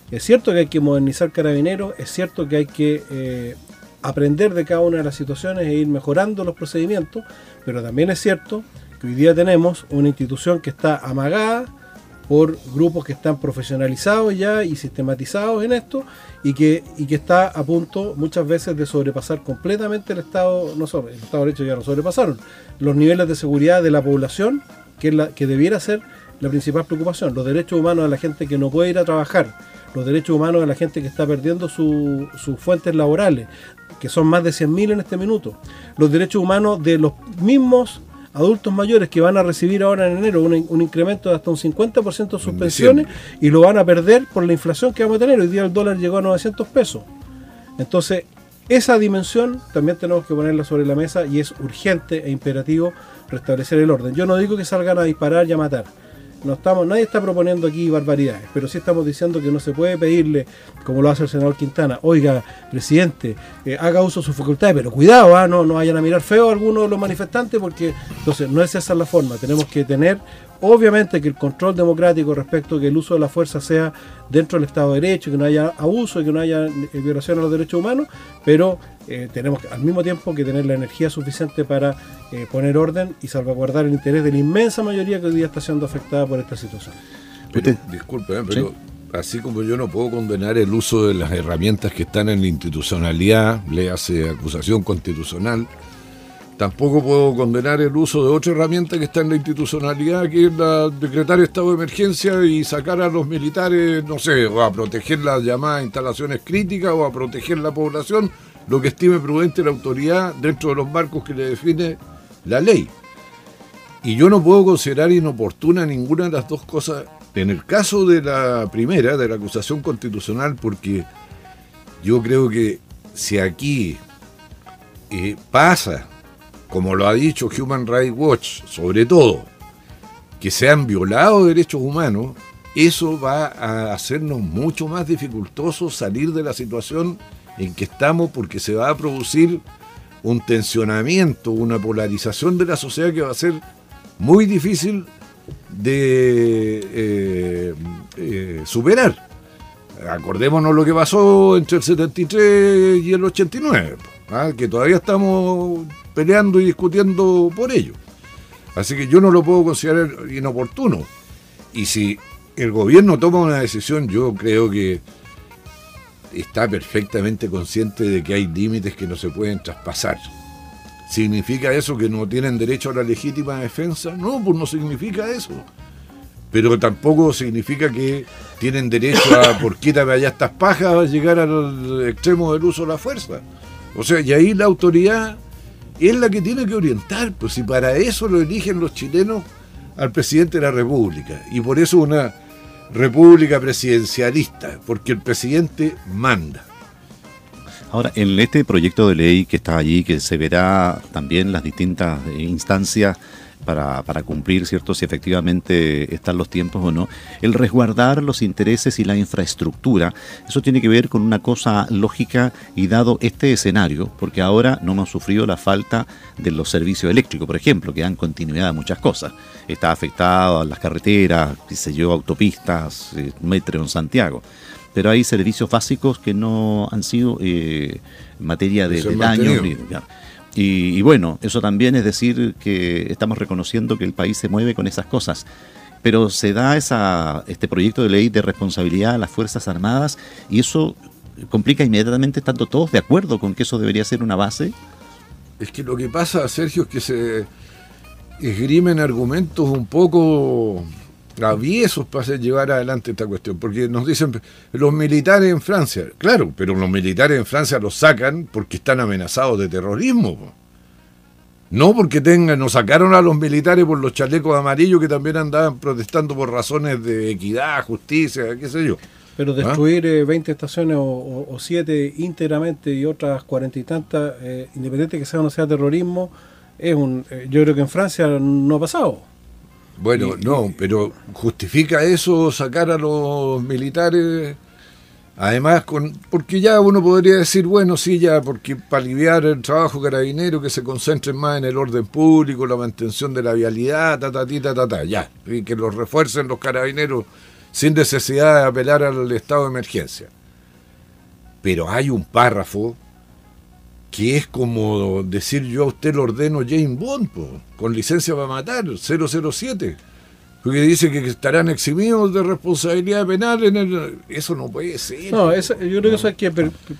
es cierto que hay que modernizar carabineros, es cierto que hay que eh, aprender de cada una de las situaciones e ir mejorando los procedimientos, pero también es cierto que hoy día tenemos una institución que está amagada por grupos que están profesionalizados ya y sistematizados en esto y que, y que está a punto muchas veces de sobrepasar completamente el Estado, no sobre, el Estado de Derecho ya lo sobrepasaron, los niveles de seguridad de la población, que, la, que debiera ser la principal preocupación, los derechos humanos de la gente que no puede ir a trabajar, los derechos humanos de la gente que está perdiendo sus fuentes laborales, que son más de 100.000 en este minuto, los derechos humanos de los mismos adultos mayores que van a recibir ahora en enero un, incremento de hasta un 50% de sus pensiones y lo van a perder por la inflación que vamos a tener. Hoy día el dólar llegó a 900 pesos. Entonces, esa dimensión también tenemos que ponerla sobre la mesa y es urgente e imperativo restablecer el orden. Yo no digo que salgan a disparar y a matar no estamos, nadie está proponiendo aquí barbaridades, pero sí estamos diciendo que no se puede pedirle, como lo hace el senador Quintana, oiga, presidente, eh, haga uso de sus facultades, pero cuidado, ¿ah? no, no vayan a mirar feo a algunos de los manifestantes, porque entonces no es esa la forma, tenemos que tener Obviamente que el control democrático respecto a que el uso de la fuerza sea dentro del Estado de Derecho, que no haya abuso y que no haya eh, violación a los derechos humanos, pero eh, tenemos al mismo tiempo que tener la energía suficiente para eh, poner orden y salvaguardar el interés de la inmensa mayoría que hoy día está siendo afectada por esta situación. disculpe, pero así como yo no puedo condenar el uso de las herramientas que están en la institucionalidad, le hace acusación constitucional, Tampoco puedo condenar el uso de otra herramienta que está en la institucionalidad, que es la decretar estado de emergencia y sacar a los militares, no sé, o a proteger las llamadas instalaciones críticas o a proteger la población, lo que estime prudente la autoridad dentro de los marcos que le define la ley. Y yo no puedo considerar inoportuna ninguna de las dos cosas en el caso de la primera, de la acusación constitucional, porque yo creo que si aquí eh, pasa como lo ha dicho Human Rights Watch, sobre todo, que se han violado derechos humanos, eso va a hacernos mucho más dificultoso salir de la situación en que estamos porque se va a producir un tensionamiento, una polarización de la sociedad que va a ser muy difícil de eh, eh, superar. Acordémonos lo que pasó entre el 73 y el 89, ¿ah? que todavía estamos peleando y discutiendo por ello. Así que yo no lo puedo considerar inoportuno. Y si el gobierno toma una decisión, yo creo que está perfectamente consciente de que hay límites que no se pueden traspasar. ¿Significa eso que no tienen derecho a la legítima defensa? No, pues no significa eso. Pero tampoco significa que tienen derecho a, por quítame allá estas pajas, llegar al extremo del uso de la fuerza. O sea, y ahí la autoridad es la que tiene que orientar, pues si para eso lo eligen los chilenos al presidente de la República. Y por eso una república presidencialista, porque el presidente manda. Ahora, en este proyecto de ley que está allí, que se verá también las distintas instancias para, para, cumplir, ¿cierto? Si efectivamente están los tiempos o no. El resguardar los intereses y la infraestructura, eso tiene que ver con una cosa lógica y dado este escenario, porque ahora no hemos sufrido la falta de los servicios eléctricos, por ejemplo, que dan continuidad a muchas cosas. Está afectado a las carreteras, qué sé yo, autopistas, eh, metro en Santiago. Pero hay servicios básicos que no han sido eh, materia de, de daño. Y, bueno, eso también es decir que estamos reconociendo que el país se mueve con esas cosas. Pero se da esa, este proyecto de ley de responsabilidad a las Fuerzas Armadas y eso complica inmediatamente estando todos de acuerdo con que eso debería ser una base. Es que lo que pasa, Sergio, es que se esgrimen argumentos un poco traviesos para hacer llevar adelante esta cuestión, porque nos dicen los militares en Francia, claro, pero los militares en Francia los sacan porque están amenazados de terrorismo. No porque tengan, nos sacaron a los militares por los chalecos amarillos que también andaban protestando por razones de equidad, justicia, qué sé yo. Pero ¿Ah? destruir 20 eh, estaciones o, 7 íntegramente y otras cuarenta y tantas, eh, independiente que sea o no sea terrorismo, es un, eh, yo creo que en Francia no ha pasado. Bueno, no, pero justifica eso sacar a los militares, además, con porque ya uno podría decir, bueno, sí, ya, porque para aliviar el trabajo carabinero, que se concentren más en el orden público, la mantención de la vialidad, ta, ta, ta, ta, ta, ya, y que los refuercen los carabineros sin necesidad de apelar al estado de emergencia. Pero hay un párrafo que es como decir yo a usted lo ordeno James Bond, con licencia para matar, 007. Porque dice que estarán eximidos de responsabilidad penal en el... Eso no puede ser. No, yo creo que eso hay que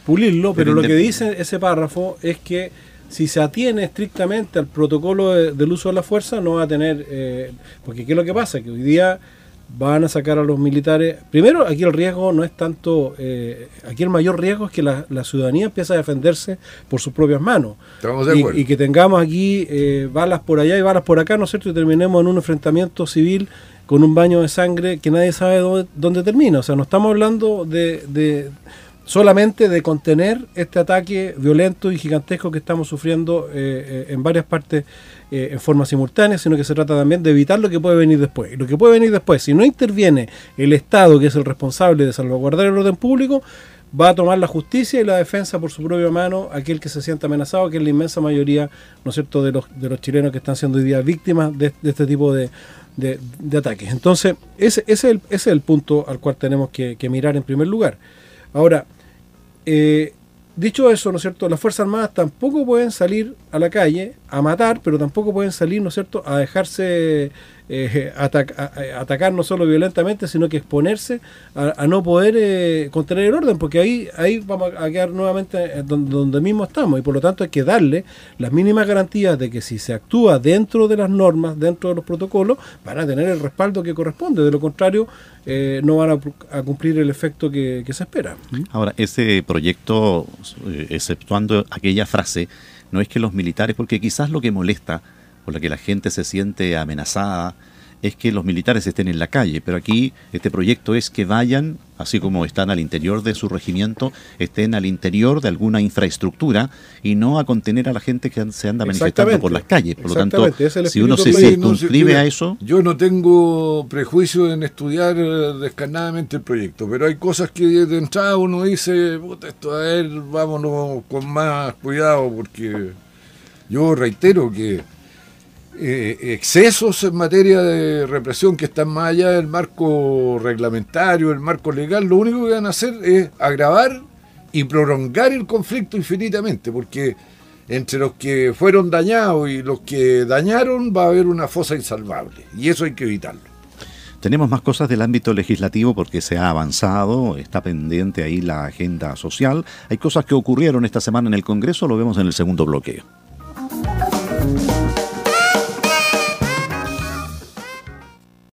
pulirlo, pero, lo que dice ese párrafo es que si se atiene estrictamente al protocolo del uso de la fuerza, no va a tener... Eh, porque ¿qué es lo que pasa? Que hoy día van a sacar a los militares. Primero, aquí el riesgo no es tanto, eh, aquí el mayor riesgo es que la, ciudadanía empiece a defenderse por sus propias manos. y, que tengamos aquí eh, balas por allá y balas por acá, ¿no es cierto? Y terminemos en un enfrentamiento civil con un baño de sangre que nadie sabe dónde, dónde termina. O sea, no estamos hablando de, de solamente de contener este ataque violento y gigantesco que estamos sufriendo eh, en varias partes eh, en forma simultánea, sino que se trata también de evitar lo que puede venir después. Y lo que puede venir después, si no interviene el Estado, que es el responsable de salvaguardar el orden público, va a tomar la justicia y la defensa por su propia mano aquel que se sienta amenazado, que es la inmensa mayoría, ¿no es cierto?, de los, de los chilenos que están siendo hoy día víctimas de, este tipo de, ataques. Entonces, ese, es el, ese, es el, punto al cual tenemos que, mirar en primer lugar. Ahora, eh, Dicho eso, ¿no es cierto? Las Fuerzas Armadas tampoco pueden salir a la calle a matar, pero tampoco pueden salir, ¿no es cierto?, a dejarse eh, atacar no solo violentamente, sino que exponerse a, no poder eh, contener el orden, porque ahí, ahí vamos a quedar nuevamente donde, mismo estamos, y por lo tanto hay que darle las mínimas garantías de que si se actúa dentro de las normas, dentro de los protocolos, van a tener el respaldo que corresponde, de lo contrario eh, no van a, cumplir el efecto que, que se espera. Ahora, ese proyecto, exceptuando aquella frase, no es que los militares, porque quizás lo que molesta por la que la gente se siente amenazada, es que los militares estén en la calle, pero aquí este proyecto es que vayan, así como están al interior de su regimiento, estén al interior de alguna infraestructura y no a contener a la gente que se anda manifestando por las calles. Por lo tanto, si uno se circunscribe a eso... Yo no tengo prejuicio en estudiar eh, descarnadamente el proyecto, pero hay cosas que de entrada uno dice, esto a ver, vámonos con más cuidado, porque yo reitero que eh, excesos en materia de represión que están más allá del marco reglamentario, el marco legal, lo único que van a hacer es agravar y prolongar el conflicto infinitamente, porque entre los que fueron dañados y los que dañaron va a haber una fosa insalvable, y eso hay que evitarlo. Tenemos más cosas del ámbito legislativo porque se ha avanzado, está pendiente ahí la agenda social. Hay cosas que ocurrieron esta semana en el Congreso, lo vemos en el segundo bloqueo.